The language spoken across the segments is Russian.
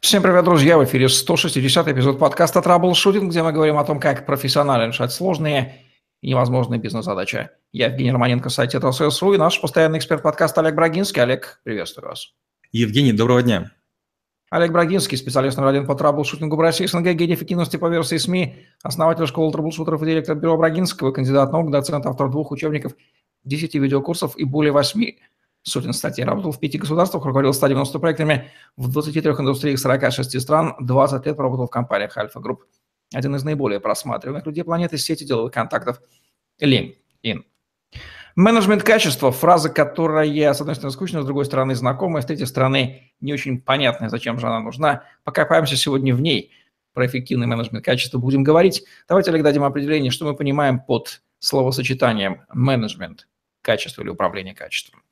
Всем привет, друзья! В эфире 160 эпизод подкаста «Траблшутинг», где мы говорим о том, как профессионально решать сложные и невозможные бизнес-задачи. Я Евгений Романенко, сайт ТССРУ, и наш постоянный эксперт подкаста Олег Брагинский. Олег, приветствую вас. Евгений, доброго дня. Олег Брагинский, специалист номер один по траблшутингу в России, СНГ, гений эффективности по версии СМИ, основатель школы траблшутеров и директор бюро Брагинского, кандидат наук, доцент, автор двух учебников, 10 видеокурсов и более 8 сотен статей. Работал в пяти государствах, руководил 190 проектами в 23 индустриях 46 стран, 20 лет проработал в компаниях Альфа Групп. Один из наиболее просматриваемых людей планеты сети деловых контактов LinkedIn. Менеджмент качества – фраза, которая, с одной стороны, скучная, с другой стороны, знакомая, с третьей стороны, не очень понятная, зачем же она нужна. Покопаемся сегодня в ней. Про эффективный менеджмент качества будем говорить. Давайте, Олег, дадим определение, что мы понимаем под словосочетанием менеджмент качества или управление качеством.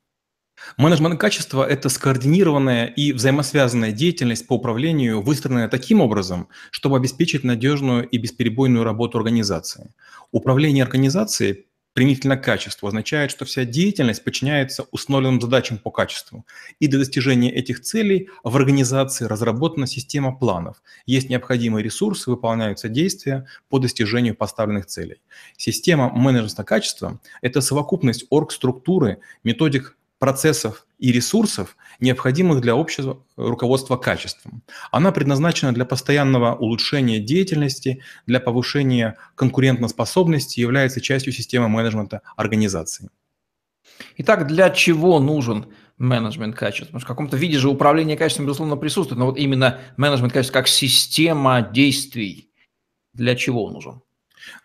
Менеджмент качества – это скоординированная и взаимосвязанная деятельность по управлению, выстроенная таким образом, чтобы обеспечить надежную и бесперебойную работу организации. Управление организацией применительно к качеству означает, что вся деятельность подчиняется установленным задачам по качеству. И для достижения этих целей в организации разработана система планов. Есть необходимые ресурсы, выполняются действия по достижению поставленных целей. Система менеджмента качества – это совокупность оргструктуры, методик процессов и ресурсов, необходимых для общего руководства качеством. Она предназначена для постоянного улучшения деятельности, для повышения конкурентоспособности, является частью системы менеджмента организации. Итак, для чего нужен менеджмент качества? Потому что в каком-то виде же управление качеством, безусловно, присутствует, но вот именно менеджмент качества как система действий, для чего он нужен?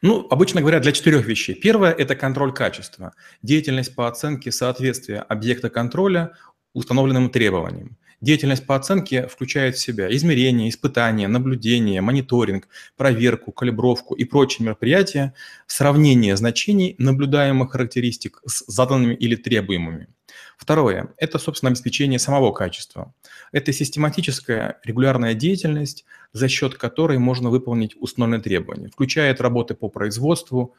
Ну, обычно говоря, для четырех вещей. Первое – это контроль качества. Деятельность по оценке соответствия объекта контроля установленным требованиям. Деятельность по оценке включает в себя измерение, испытания, наблюдение, мониторинг, проверку, калибровку и прочие мероприятия, сравнение значений наблюдаемых характеристик с заданными или требуемыми. Второе – это, собственно, обеспечение самого качества. Это систематическая регулярная деятельность, за счет которой можно выполнить установленные требования, включает работы по производству,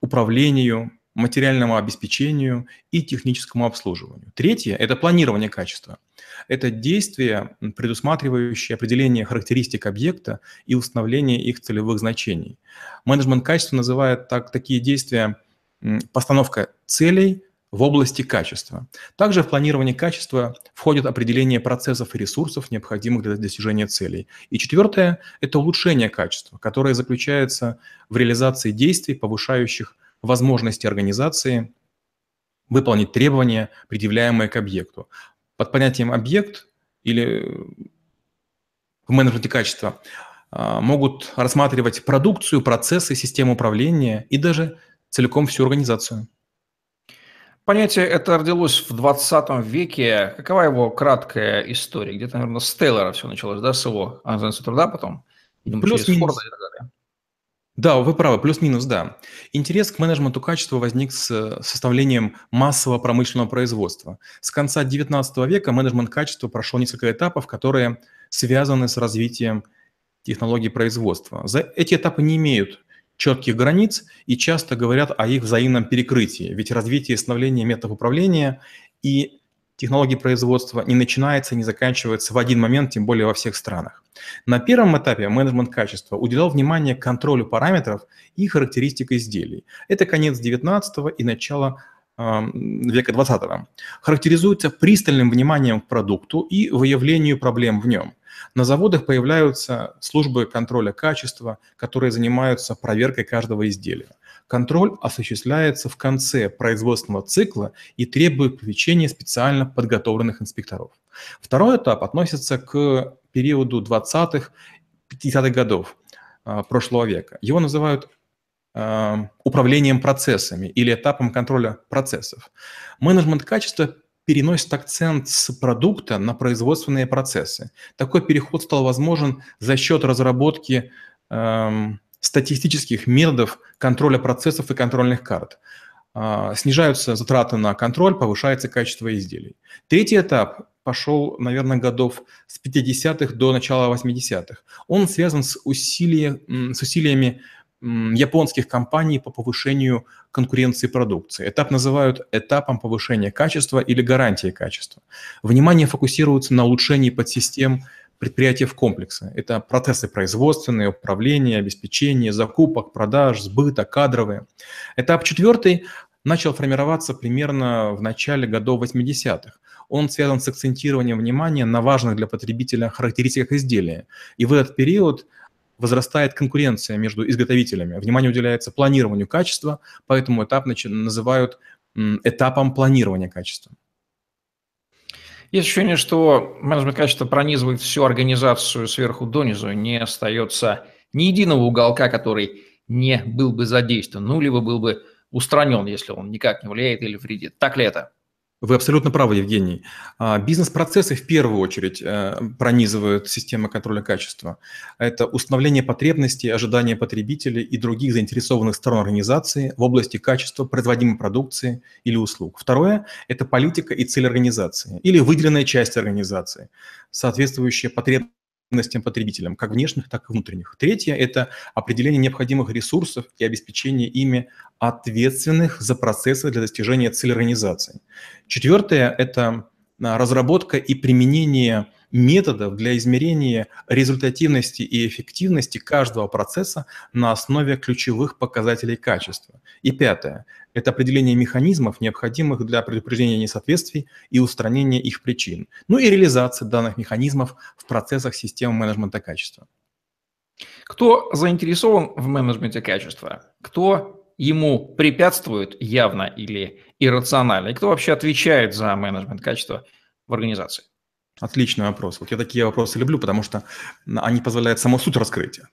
управлению, материальному обеспечению и техническому обслуживанию. Третье – это планирование качества. Это действие, предусматривающее определение характеристик объекта и установление их целевых значений. Менеджмент качества называет так, такие действия постановка целей, в области качества. Также в планирование качества входит определение процессов и ресурсов, необходимых для достижения целей. И четвертое – это улучшение качества, которое заключается в реализации действий, повышающих возможности организации выполнить требования, предъявляемые к объекту. Под понятием «объект» или в менеджменте качества а, могут рассматривать продукцию, процессы, систему управления и даже целиком всю организацию. Понятие это родилось в 20 веке. Какова его краткая история? Где-то, наверное, с Тейлора все началось, да, с его организации труда потом? Плюс-минус. Да, вы правы, плюс-минус, да. Интерес к менеджменту качества возник с составлением массового промышленного производства. С конца 19 века менеджмент качества прошел несколько этапов, которые связаны с развитием технологий производства. За эти этапы не имеют четких границ и часто говорят о их взаимном перекрытии. Ведь развитие и становление методов управления и технологии производства не начинается, не заканчивается в один момент, тем более во всех странах. На первом этапе менеджмент качества уделял внимание контролю параметров и характеристик изделий. Это конец 19 и начало века 20 характеризуется пристальным вниманием к продукту и выявлению проблем в нем. На заводах появляются службы контроля качества, которые занимаются проверкой каждого изделия. Контроль осуществляется в конце производственного цикла и требует привлечения специально подготовленных инспекторов. Второй этап относится к периоду 20-х, 50-х годов а, прошлого века. Его называют а, управлением процессами или этапом контроля процессов. Менеджмент качества переносит акцент с продукта на производственные процессы. Такой переход стал возможен за счет разработки эм, статистических методов контроля процессов и контрольных карт. Э, снижаются затраты на контроль, повышается качество изделий. Третий этап пошел, наверное, годов с 50-х до начала 80-х. Он связан с, усилия, с усилиями японских компаний по повышению конкуренции продукции. Этап называют этапом повышения качества или гарантии качества. Внимание фокусируется на улучшении подсистем предприятия в комплексе. Это процессы производственные, управления, обеспечения, закупок, продаж, сбыта, кадровые. Этап четвертый начал формироваться примерно в начале годов 80-х. Он связан с акцентированием внимания на важных для потребителя характеристиках изделия. И в этот период возрастает конкуренция между изготовителями. Внимание уделяется планированию качества, поэтому этап называют этапом планирования качества. Есть ощущение, что менеджмент качества пронизывает всю организацию сверху донизу, не остается ни единого уголка, который не был бы задействован, ну, либо был бы устранен, если он никак не влияет или вредит. Так ли это? Вы абсолютно правы, Евгений. А, бизнес-процессы в первую очередь э, пронизывают системы контроля качества. Это установление потребностей, ожидания потребителей и других заинтересованных сторон организации в области качества производимой продукции или услуг. Второе – это политика и цель организации или выделенная часть организации, соответствующая потребностям потребностям потребителям, как внешних, так и внутренних. Третье – это определение необходимых ресурсов и обеспечение ими ответственных за процессы для достижения цели организации. Четвертое – это а, разработка и применение методов для измерения результативности и эффективности каждого процесса на основе ключевых показателей качества. И пятое – это определение механизмов, необходимых для предупреждения несоответствий и устранения их причин. Ну и реализация данных механизмов в процессах системы менеджмента качества. Кто заинтересован в менеджменте качества? Кто ему препятствует явно или иррационально? И кто вообще отвечает за менеджмент качества в организации? Отличный вопрос. Вот я такие вопросы люблю, потому что они позволяют саму суть раскрытия.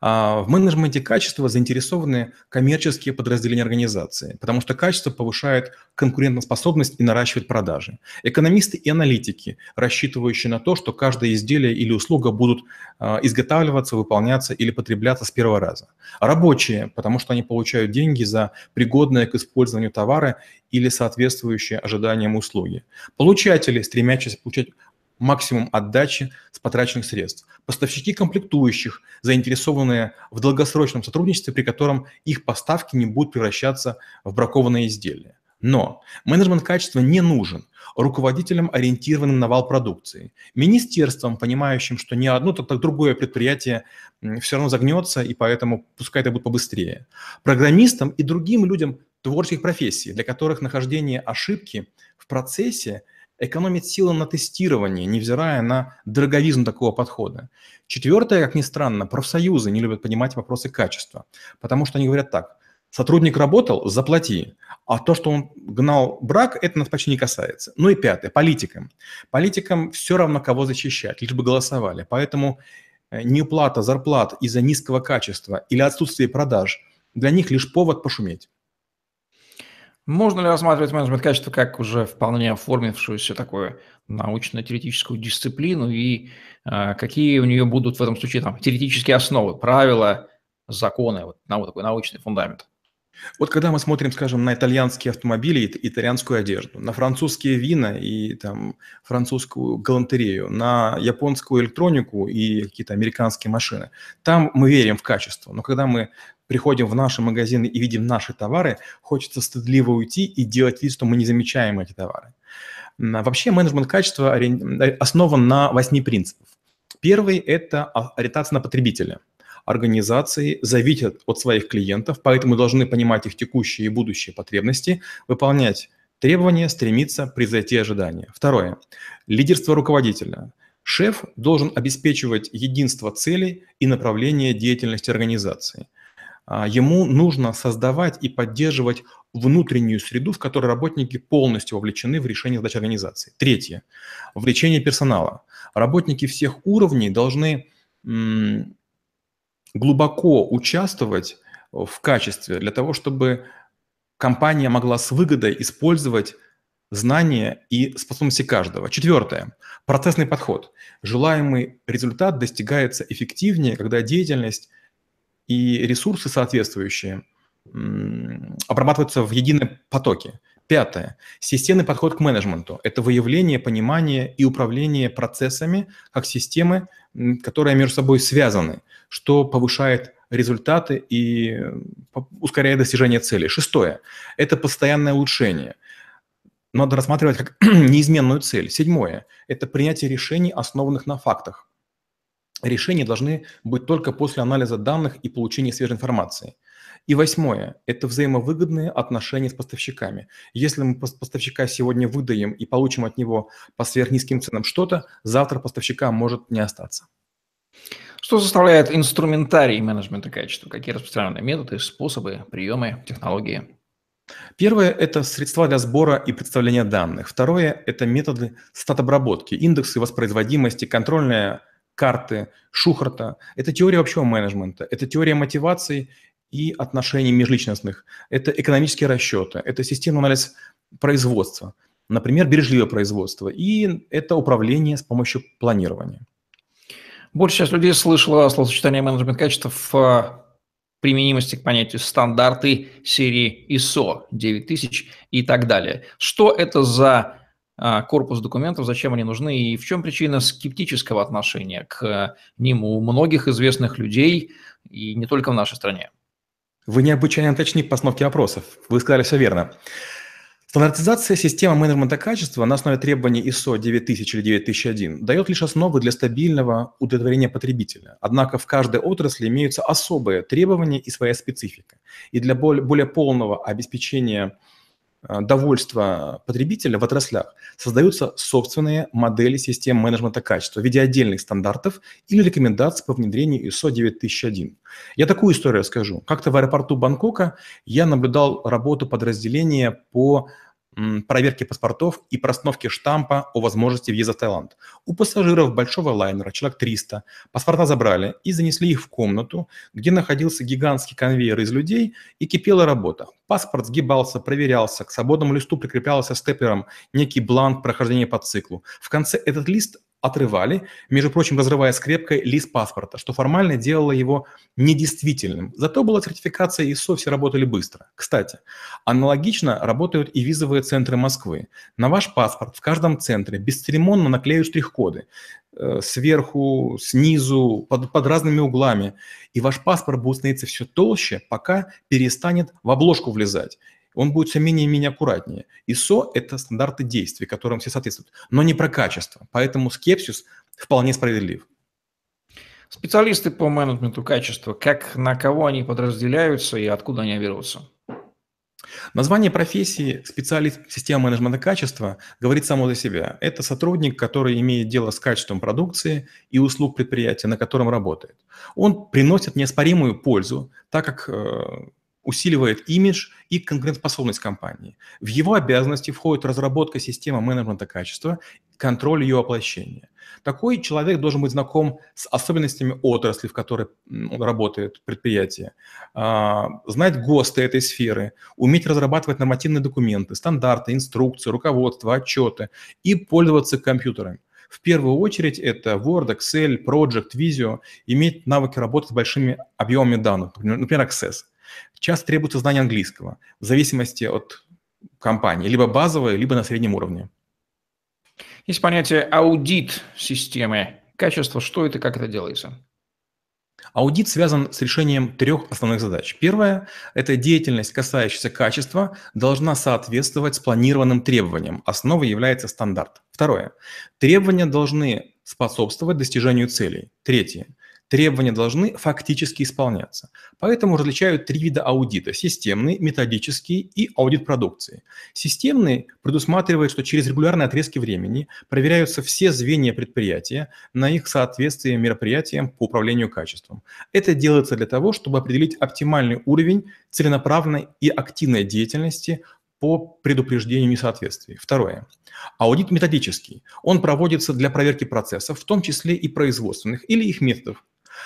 А, в менеджменте качества заинтересованы коммерческие подразделения организации, потому что качество повышает конкурентоспособность и наращивает продажи. Экономисты и аналитики, рассчитывающие на то, что каждое изделие или услуга будут а, изготавливаться, выполняться или потребляться с первого раза. рабочие, потому что они получают деньги за пригодные к использованию товары или соответствующие ожиданиям услуги. Получатели, стремящиеся получать максимум отдачи с потраченных средств. Поставщики комплектующих, заинтересованные в долгосрочном сотрудничестве, при котором их поставки не будут превращаться в бракованные изделия. Но менеджмент качества не нужен руководителям, ориентированным на вал продукции, министерствам, понимающим, что ни одно, так, так другое предприятие все равно загнется, и поэтому пускай это будет побыстрее, программистам и другим людям творческих профессий, для которых нахождение ошибки в процессе – экономить силы на тестирование, невзирая на дороговизну такого подхода. Четвертое, как ни странно, профсоюзы не любят понимать вопросы качества, потому что они говорят так, сотрудник работал, заплати, а то, что он гнал брак, это нас почти не касается. Ну и пятое, политикам. Политикам все равно кого защищать, лишь бы голосовали. Поэтому э, неуплата зарплат из-за низкого качества или отсутствия продаж для них лишь повод пошуметь. Можно ли рассматривать менеджмент качества как уже вполне оформившуюся такую научно-теоретическую дисциплину и э, какие у нее будут в этом случае там теоретические основы, правила, законы, вот, на вот такой научный фундамент? Вот когда мы смотрим, скажем, на итальянские автомобили и итальянскую одежду, на французские вина и там французскую галантерею, на японскую электронику и какие-то американские машины, там мы верим в качество. Но когда мы приходим в наши магазины и видим наши товары, хочется стыдливо уйти и делать вид, что мы не замечаем эти товары. Вообще менеджмент качества основан на восьми принципах. Первый – это ориентация на потребителя. Организации зависят от своих клиентов, поэтому должны понимать их текущие и будущие потребности, выполнять требования, стремиться превзойти ожидания. Второе – лидерство руководителя. Шеф должен обеспечивать единство целей и направления деятельности организации – а, ему нужно создавать и поддерживать внутреннюю среду, в которой работники полностью вовлечены в решение задач организации. Третье. Вовлечение персонала. Работники всех уровней должны глубоко участвовать в качестве для того, чтобы компания могла с выгодой использовать знания и способности каждого. Четвертое. Процессный подход. Желаемый результат достигается эффективнее, когда деятельность и ресурсы соответствующие обрабатываются в едином потоке. Пятое. Системный подход к менеджменту. Это выявление, понимание и управление процессами как системы, которые между собой связаны, что повышает результаты и ускоряет достижение цели. Шестое. Это постоянное улучшение. Надо рассматривать как неизменную цель. Седьмое. Это принятие решений, основанных на фактах. Решения должны быть только после анализа данных и получения свежей информации. И восьмое – это взаимовыгодные отношения с поставщиками. Если мы поставщика сегодня выдаем и получим от него по сверхнизким ценам что-то, завтра поставщика может не остаться. Что составляет инструментарий менеджмента качества? Какие распространенные методы, способы, приемы, технологии? Первое – это средства для сбора и представления данных. Второе – это методы стат-обработки, индексы воспроизводимости, контрольные карты Шухарта. Это теория общего менеджмента, это теория мотивации и отношений межличностных, это экономические расчеты, это системный анализ производства, например, бережливое производство, и это управление с помощью планирования. Больше часть людей слышала словосочетание менеджмент качества в применимости к понятию стандарты серии ISO 9000 и так далее. Что это за корпус документов, зачем они нужны и в чем причина скептического отношения к ним у многих известных людей и не только в нашей стране? Вы необычайно точны в постановке вопросов. Вы сказали все верно. Стандартизация системы менеджмента качества на основе требований ISO 9000 или 9001 дает лишь основы для стабильного удовлетворения потребителя. Однако в каждой отрасли имеются особые требования и своя специфика. И для более, полного обеспечения довольства потребителя в отраслях создаются собственные модели систем менеджмента качества в виде отдельных стандартов или рекомендаций по внедрению ISO 9001. Я такую историю расскажу. Как-то в аэропорту Бангкока я наблюдал работу подразделения по проверки паспортов и простановки штампа о возможности въезда в Таиланд. У пассажиров большого лайнера, человек 300, паспорта забрали и занесли их в комнату, где находился гигантский конвейер из людей и кипела работа. Паспорт сгибался, проверялся, к свободному листу прикреплялся степлером некий бланк прохождения по циклу. В конце этот лист отрывали, между прочим, разрывая скрепкой лист паспорта, что формально делало его недействительным. Зато была сертификация ИСО, все работали быстро. Кстати, аналогично работают и визовые центры Москвы. На ваш паспорт в каждом центре бесцеремонно наклеют штрих-коды э, сверху, снизу, под, под разными углами. И ваш паспорт будет становиться все толще, пока перестанет в обложку влезать он будет все менее и менее аккуратнее. ISO – это стандарты действий, которым все соответствуют, но не про качество. Поэтому скепсис вполне справедлив. Специалисты по менеджменту качества, как на кого они подразделяются и откуда они берутся? Название профессии специалист системы менеджмента качества говорит само за себя. Это сотрудник, который имеет дело с качеством продукции и услуг предприятия, на котором работает. Он приносит неоспоримую пользу, так как э, усиливает имидж и конкурентоспособность компании. В его обязанности входит разработка системы менеджмента качества, контроль ее воплощения. Такой человек должен быть знаком с особенностями отрасли, в которой работает предприятие, а, знать ГОСТы этой сферы, уметь разрабатывать нормативные документы, стандарты, инструкции, руководство, отчеты и пользоваться компьютерами. В первую очередь это Word, Excel, Project, Visio, иметь навыки работы с большими объемами данных, например, Access – Часто требуется знание английского, в зависимости от компании, либо базовое, либо на среднем уровне. Есть понятие аудит системы качества. Что это, как это делается? Аудит связан с решением трех основных задач. Первая – это деятельность, касающаяся качества, должна соответствовать спланированным требованиям. Основой является стандарт. Второе – требования должны способствовать достижению целей. Третье требования должны фактически исполняться. Поэтому различают три вида аудита – системный, методический и аудит продукции. Системный предусматривает, что через регулярные отрезки времени проверяются все звенья предприятия на их соответствие мероприятиям по управлению качеством. Это делается для того, чтобы определить оптимальный уровень целенаправленной и активной деятельности по предупреждению несоответствий. Второе. Аудит методический. Он проводится для проверки процессов, в том числе и производственных или их методов,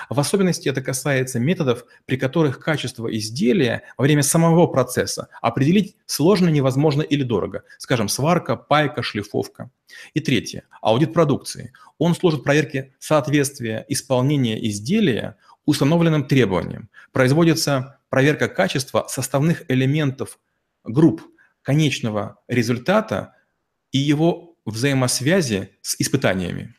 в особенности это касается методов, при которых качество изделия во время самого процесса определить сложно, невозможно или дорого. Скажем, сварка, пайка, шлифовка. И третье. Аудит продукции. Он служит проверке соответствия исполнения изделия установленным требованиям. Производится проверка качества составных элементов групп конечного результата и его взаимосвязи с испытаниями.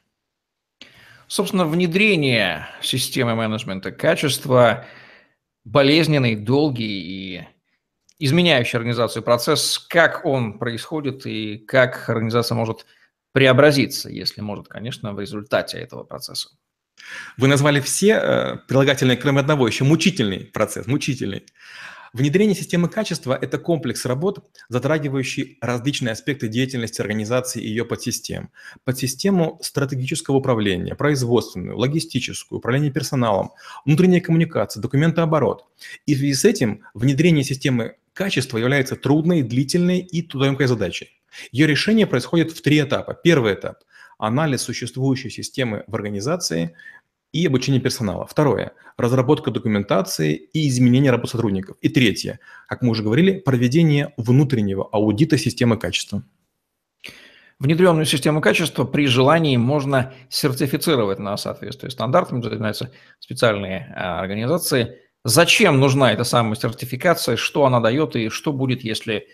Собственно, внедрение системы менеджмента качества болезненный, долгий и изменяющий организацию процесс, как он происходит и как организация может преобразиться, если может, конечно, в результате этого процесса. Вы назвали все э, прилагательные, кроме одного, еще мучительный процесс, мучительный. Внедрение системы качества – это комплекс работ, затрагивающий различные аспекты деятельности организации и ее подсистем. Подсистему стратегического управления, производственную, логистическую, управление персоналом, внутренняя коммуникация, документооборот. И в связи с этим внедрение системы качества является трудной, длительной и трудоемкой задачей. Ее решение происходит в три этапа. Первый этап – анализ существующей системы в организации – и обучение персонала. Второе – разработка документации и изменение работы сотрудников. И третье, как мы уже говорили, проведение внутреннего аудита системы качества. Внедренную систему качества при желании можно сертифицировать на соответствие стандартам, занимаются специальные а, организации. Зачем нужна эта самая сертификация, что она дает и что будет, если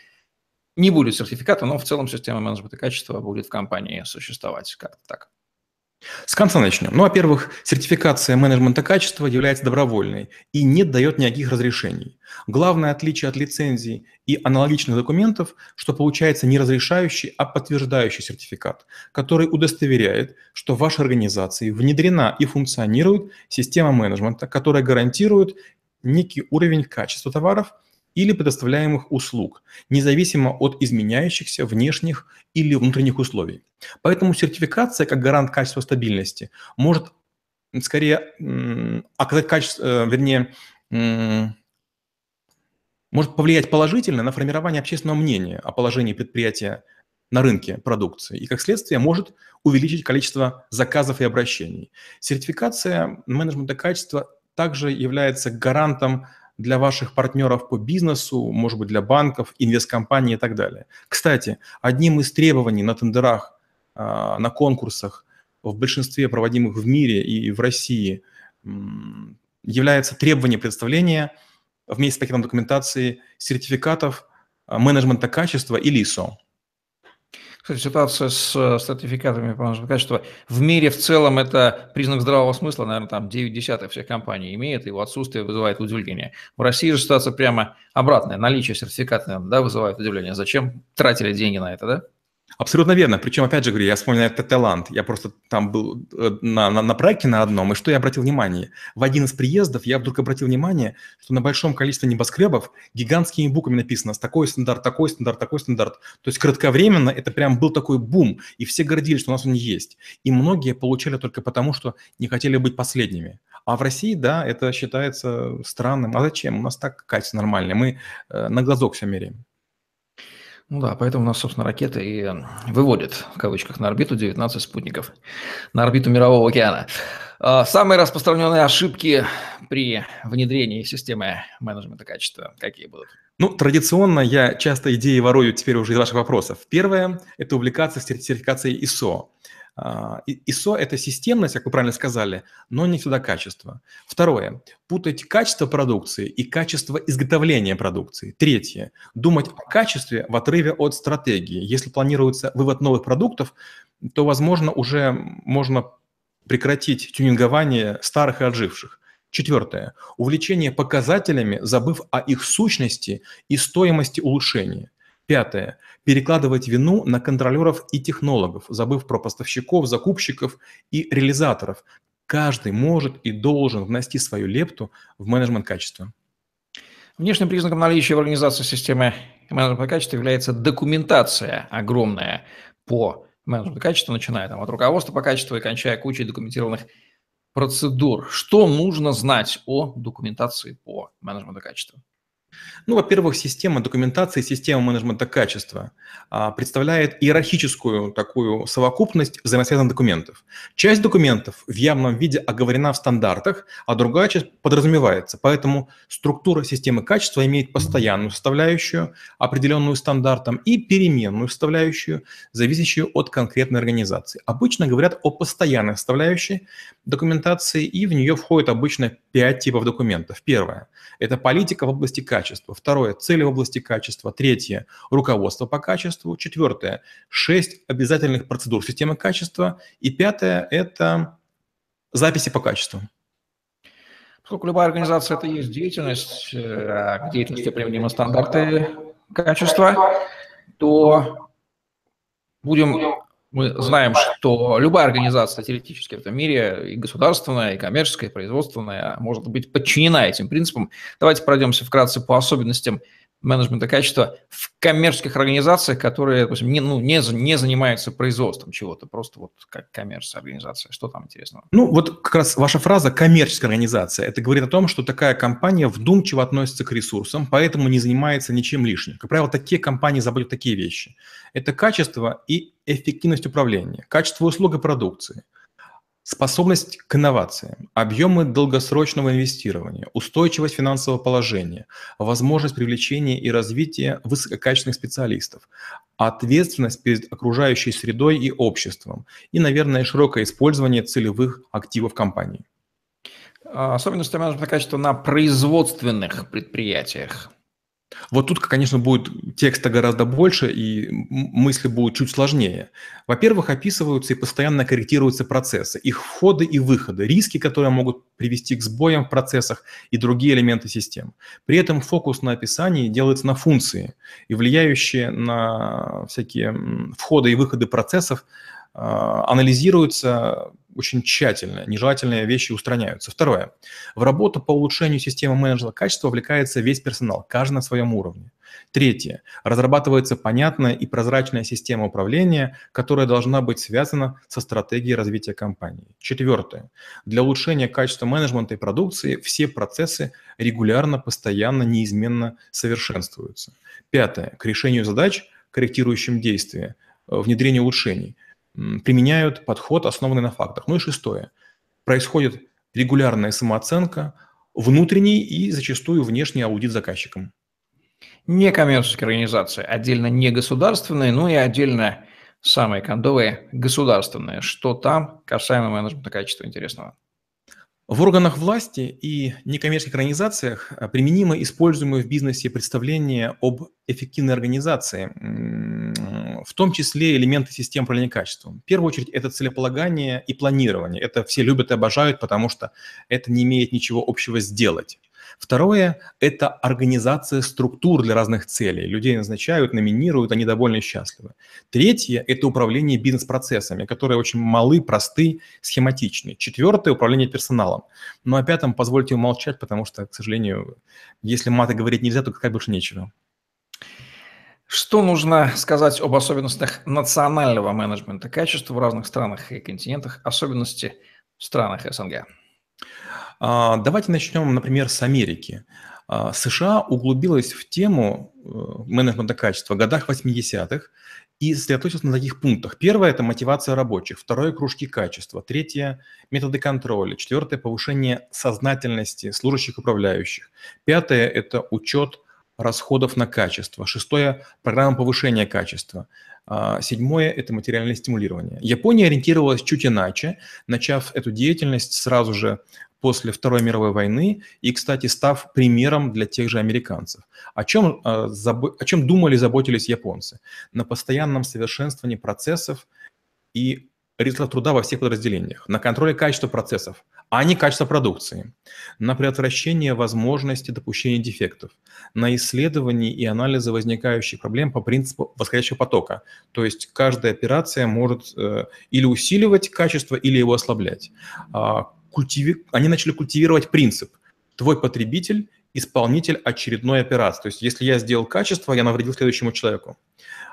не будет сертификата, но в целом система менеджмента качества будет в компании существовать как-то так? С конца начнем. Ну, во-первых, сертификация менеджмента качества является добровольной и не дает никаких разрешений. Главное отличие от лицензий и аналогичных документов, что получается не разрешающий, а подтверждающий сертификат, который удостоверяет, что в вашей организации внедрена и функционирует система менеджмента, которая гарантирует некий уровень качества товаров – или предоставляемых услуг, независимо от изменяющихся внешних или внутренних условий. Поэтому сертификация как гарант качества стабильности может скорее оказать качество, э, вернее, может повлиять положительно на формирование общественного мнения о положении предприятия на рынке продукции и, как следствие, может увеличить количество заказов и обращений. Сертификация менеджмента качества также является гарантом для ваших партнеров по бизнесу, может быть, для банков, инвесткомпаний и так далее. Кстати, одним из требований на тендерах, а, на конкурсах в большинстве проводимых в мире и в России является требование представления вместе с пакетом документации сертификатов а, менеджмента качества или ISO. Кстати, ситуация с э, сертификатами по качества в мире в целом это признак здравого смысла, наверное, там 9 десятых всех компаний имеет, его отсутствие вызывает удивление. В России же ситуация прямо обратная, наличие сертификата да, вызывает удивление. Зачем тратили деньги на это, да? Абсолютно верно. Причем, опять же говорю, я вспоминаю это Таиланд. Я просто там был э, на, на, на проекте на одном, и что я обратил внимание? В один из приездов я вдруг обратил внимание, что на большом количестве небоскребов гигантскими буквами написано «такой стандарт, такой стандарт, такой стандарт». То есть кратковременно это прям был такой бум, и все гордились, что у нас он есть. И многие получали только потому, что не хотели быть последними. А в России, да, это считается странным. А зачем? У нас так качество нормальное. Мы э, на глазок все меряем. Ну да, поэтому у нас, собственно, ракеты и выводят, в кавычках, на орбиту 19 спутников, на орбиту Мирового океана. А, самые распространенные ошибки при внедрении системы менеджмента качества какие будут? Ну, традиционно я часто идеи ворую теперь уже из ваших вопросов. Первое – это увлекаться сертификацией ISO. А, ISO – это системность, как вы правильно сказали, но не всегда качество. Второе – путать качество продукции и качество изготовления продукции. Третье – думать о качестве в отрыве от стратегии. Если планируется вывод новых продуктов, то, возможно, уже можно прекратить тюнингование старых и отживших. Четвертое. Увлечение показателями, забыв о их сущности и стоимости улучшения. Пятое. Перекладывать вину на контролеров и технологов, забыв про поставщиков, закупщиков и реализаторов. Каждый может и должен внести свою лепту в менеджмент качества. Внешним признаком наличия в организации системы менеджмента качества является документация огромная по менеджменту качества, начиная там, от руководства по качеству и кончая кучей документированных процедур. Что нужно знать о документации по менеджменту качества? Ну, во-первых, система документации, система менеджмента качества а, представляет иерархическую такую совокупность взаимосвязанных документов. Часть документов в явном виде оговорена в стандартах, а другая часть подразумевается. Поэтому структура системы качества имеет постоянную составляющую, определенную стандартом, и переменную составляющую, зависящую от конкретной организации. Обычно говорят о постоянной составляющей документации, и в нее входит обычно пять типов документов. Первое – это политика в области качества. Второе – цели в области качества. Третье – руководство по качеству. Четвертое – шесть обязательных процедур системы качества. И пятое – это записи по качеству. Поскольку любая организация – это есть деятельность, э, к деятельности применимы стандарты качества, то будем Мы знаем, что любая организация теоретически в этом мире, и государственная, и коммерческая, и производственная, может быть подчинена этим принципам. Давайте пройдемся вкратце по особенностям менеджмента качества в коммерческих организациях, которые, допустим, не, ну, не, не занимаются производством чего-то, просто вот как коммерческая организация. Что там интересного? Ну, вот как раз ваша фраза «коммерческая организация» – это говорит о том, что такая компания вдумчиво относится к ресурсам, поэтому не занимается ничем лишним. Как правило, такие компании заботят такие вещи. Это качество и эффективность управления, качество услуг и продукции – Способность к инновациям, объемы долгосрочного инвестирования, устойчивость финансового положения, возможность привлечения и развития высококачественных специалистов, ответственность перед окружающей средой и обществом и, наверное, широкое использование целевых активов компании. Особенности менеджмента качества на производственных предприятиях. Вот тут, конечно, будет текста гораздо больше, и мысли будут чуть сложнее. Во-первых, описываются и постоянно корректируются процессы, их входы и выходы, риски, которые могут привести к сбоям в процессах и другие элементы систем. При этом фокус на описании делается на функции, и влияющие на всякие входы и выходы процессов а, анализируются очень тщательно, нежелательные вещи устраняются. Второе. В работу по улучшению системы менеджмента качества вовлекается весь персонал, каждый на своем уровне. Третье. Разрабатывается понятная и прозрачная система управления, которая должна быть связана со стратегией развития компании. Четвертое. Для улучшения качества менеджмента и продукции все процессы регулярно, постоянно, неизменно совершенствуются. Пятое. К решению задач, корректирующим действия, э, внедрению улучшений – применяют подход, основанный на фактах. Ну и шестое. Происходит регулярная самооценка, внутренний и зачастую внешний аудит заказчиком. Некоммерческие организации, отдельно не государственные, ну и отдельно самые кондовые государственные. Что там касаемо менеджмента качества интересного? В органах власти и некоммерческих организациях а, применимо используемое в бизнесе представление об эффективной организации, в том числе элементы систем управления качеством. В первую очередь это целеполагание и планирование. Это все любят и обожают, потому что это не имеет ничего общего сделать. Второе – это организация структур для разных целей. Людей назначают, номинируют, они довольно счастливы. Третье – это управление бизнес-процессами, которые очень малы, просты, схематичны. Четвертое – управление персоналом. Ну а пятом позвольте умолчать, потому что, к сожалению, если маты говорить нельзя, то как больше нечего. Что нужно сказать об особенностях национального менеджмента качества в разных странах и континентах, особенности в странах СНГ? А, давайте начнем, например, с Америки. А, США углубилась в тему э, менеджмента качества в годах 80-х и сосредоточилась на таких пунктах. Первое – это мотивация рабочих. Второе – кружки качества. Третье – методы контроля. Четвертое – повышение сознательности служащих управляющих. Пятое – это учет расходов на качество. Шестое – программа повышения качества. А, седьмое – это материальное стимулирование. Япония ориентировалась чуть иначе, начав эту деятельность сразу же после Второй мировой войны и, кстати, став примером для тех же американцев. О чем, а, о чем думали, заботились японцы? На постоянном совершенствовании процессов и результат труда во всех подразделениях, на контроле качества процессов, а не качества продукции, на предотвращение возможности допущения дефектов, на исследование и анализы возникающих проблем по принципу восходящего потока. То есть каждая операция может э, или усиливать качество, или его ослаблять. А, культиви... Они начали культивировать принцип. Твой потребитель – исполнитель очередной операции. То есть если я сделал качество, я навредил следующему человеку.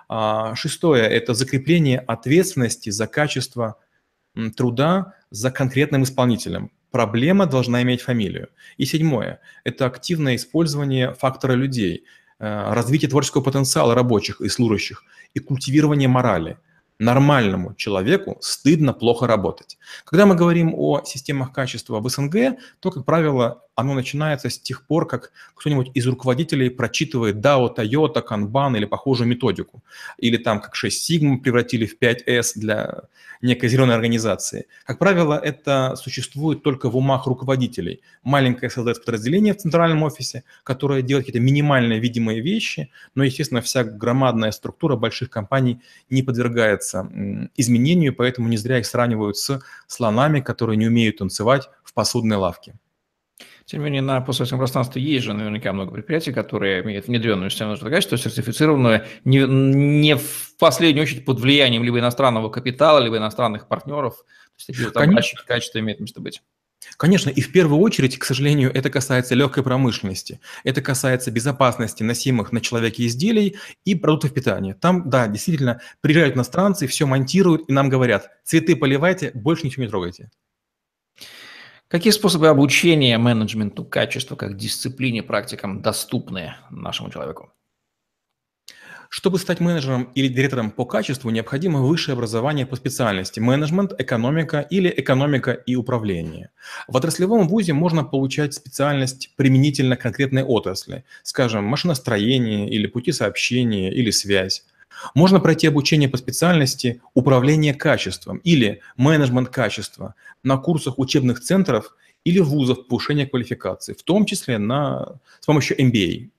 А, шестое – это закрепление ответственности за качество труда за конкретным исполнителем. Проблема должна иметь фамилию. И седьмое – это активное использование фактора людей, э, развитие творческого потенциала рабочих и служащих и культивирование морали – нормальному человеку стыдно плохо работать. Когда мы говорим о системах качества в СНГ, то, как правило, оно начинается с тех пор, как кто-нибудь из руководителей прочитывает DAO, Toyota, Kanban или похожую методику. Или там как 6 Sigma превратили в 5S для некой зеленой организации. Как правило, это существует только в умах руководителей. Маленькое создается подразделение в центральном офисе, которое делает какие-то минимальные видимые вещи, но, естественно, вся громадная структура больших компаний не подвергается изменению, поэтому не зря их сравнивают с слонами, которые не умеют танцевать в посудной лавке. Тем не менее, на постсоветском пространстве есть же наверняка много предприятий, которые имеют внедренную систему качества, сертифицированную не, не в последнюю очередь под влиянием либо иностранного капитала, либо иностранных партнеров. То есть такие вот образчики качества имеют место быть. Конечно, и в первую очередь, к сожалению, это касается легкой промышленности. Это касается безопасности носимых на человеке изделий и продуктов питания. Там, да, действительно, приезжают иностранцы, все монтируют, и нам говорят, цветы поливайте, больше ничего не трогайте. Какие способы обучения менеджменту качества как дисциплине, практикам доступны нашему человеку? Чтобы стать менеджером или директором по качеству, необходимо высшее образование по специальности – менеджмент, экономика или экономика и управление. В отраслевом вузе можно получать специальность применительно конкретной отрасли, скажем, машиностроение или пути сообщения или связь. Можно пройти обучение по специальности управление качеством или менеджмент качества на курсах учебных центров или вузов повышения квалификации, в том числе на, с помощью MBA.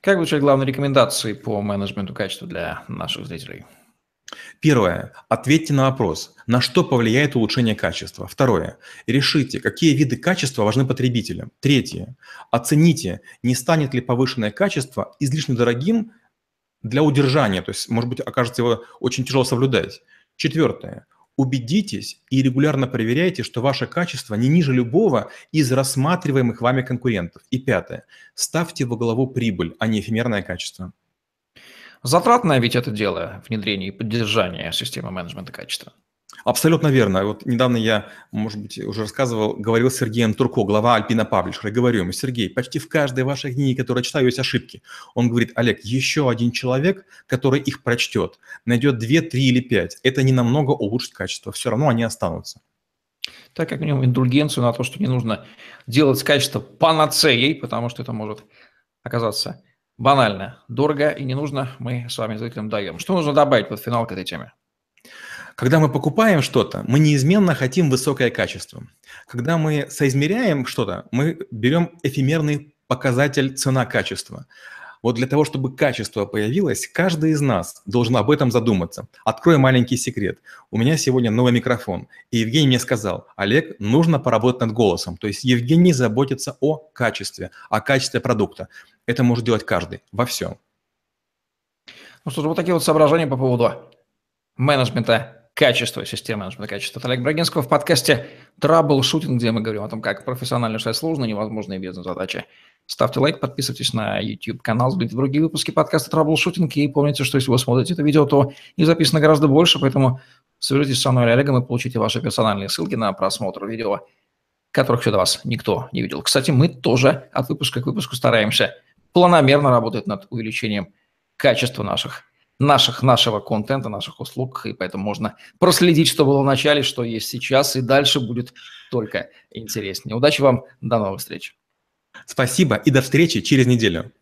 Как звучат главные рекомендации по менеджменту качества для наших зрителей? Первое. Ответьте на вопрос, на что повлияет улучшение качества. Второе. Решите, какие виды качества важны потребителям. Третье. Оцените, не станет ли повышенное качество излишне дорогим для удержания, то есть, может быть, окажется его очень тяжело соблюдать. Четвертое. Убедитесь и регулярно проверяйте, что ваше качество не ниже любого из рассматриваемых вами конкурентов. И пятое. Ставьте во главу прибыль, а не эфемерное качество. Затратное ведь это дело внедрение и поддержание системы менеджмента качества. Абсолютно верно. Вот недавно я, может быть, уже рассказывал, говорил с Сергеем Турко, глава Альпина Паблишера. Говорю ему, Сергей, почти в каждой вашей книге, которую я читаю, есть ошибки. Он говорит, Олег, еще один человек, который их прочтет, найдет две, три или пять. Это не намного улучшит качество. Все равно они останутся. Так как минимум индульгенцию на то, что не нужно делать качество панацеей, потому что это может оказаться банально, дорого и не нужно, мы с вами зрителям даем. Что нужно добавить под финал к этой теме? Когда мы покупаем что-то, мы неизменно хотим высокое качество. Когда мы соизмеряем что-то, мы берем эфемерный показатель цена-качество. Вот для того, чтобы качество появилось, каждый из нас должен об этом задуматься. Открою маленький секрет. У меня сегодня новый микрофон, и Евгений мне сказал, Олег, нужно поработать над голосом. То есть Евгений заботится о качестве, о качестве продукта. Это может делать каждый во всем. Ну что ж, вот такие вот соображения по поводу менеджмента качество системы менеджмента качества. Это Олег Брагинского в подкасте «Траблшутинг», где мы говорим о том, как профессионально решать сложные, невозможные бизнес-задачи. Ставьте лайк, подписывайтесь на YouTube-канал, смотрите другие выпуски подкаста «Траблшутинг». И помните, что если вы смотрите это видео, то не записано гораздо больше, поэтому свяжитесь со мной или Олегом и получите ваши персональные ссылки на просмотр видео, которых еще до вас никто не видел. Кстати, мы тоже от выпуска к выпуску стараемся планомерно работать над увеличением качества наших наших, нашего контента, наших услуг, и поэтому можно проследить, что было в начале, что есть сейчас, и дальше будет только интереснее. Удачи вам, до новых встреч. Спасибо и до встречи через неделю.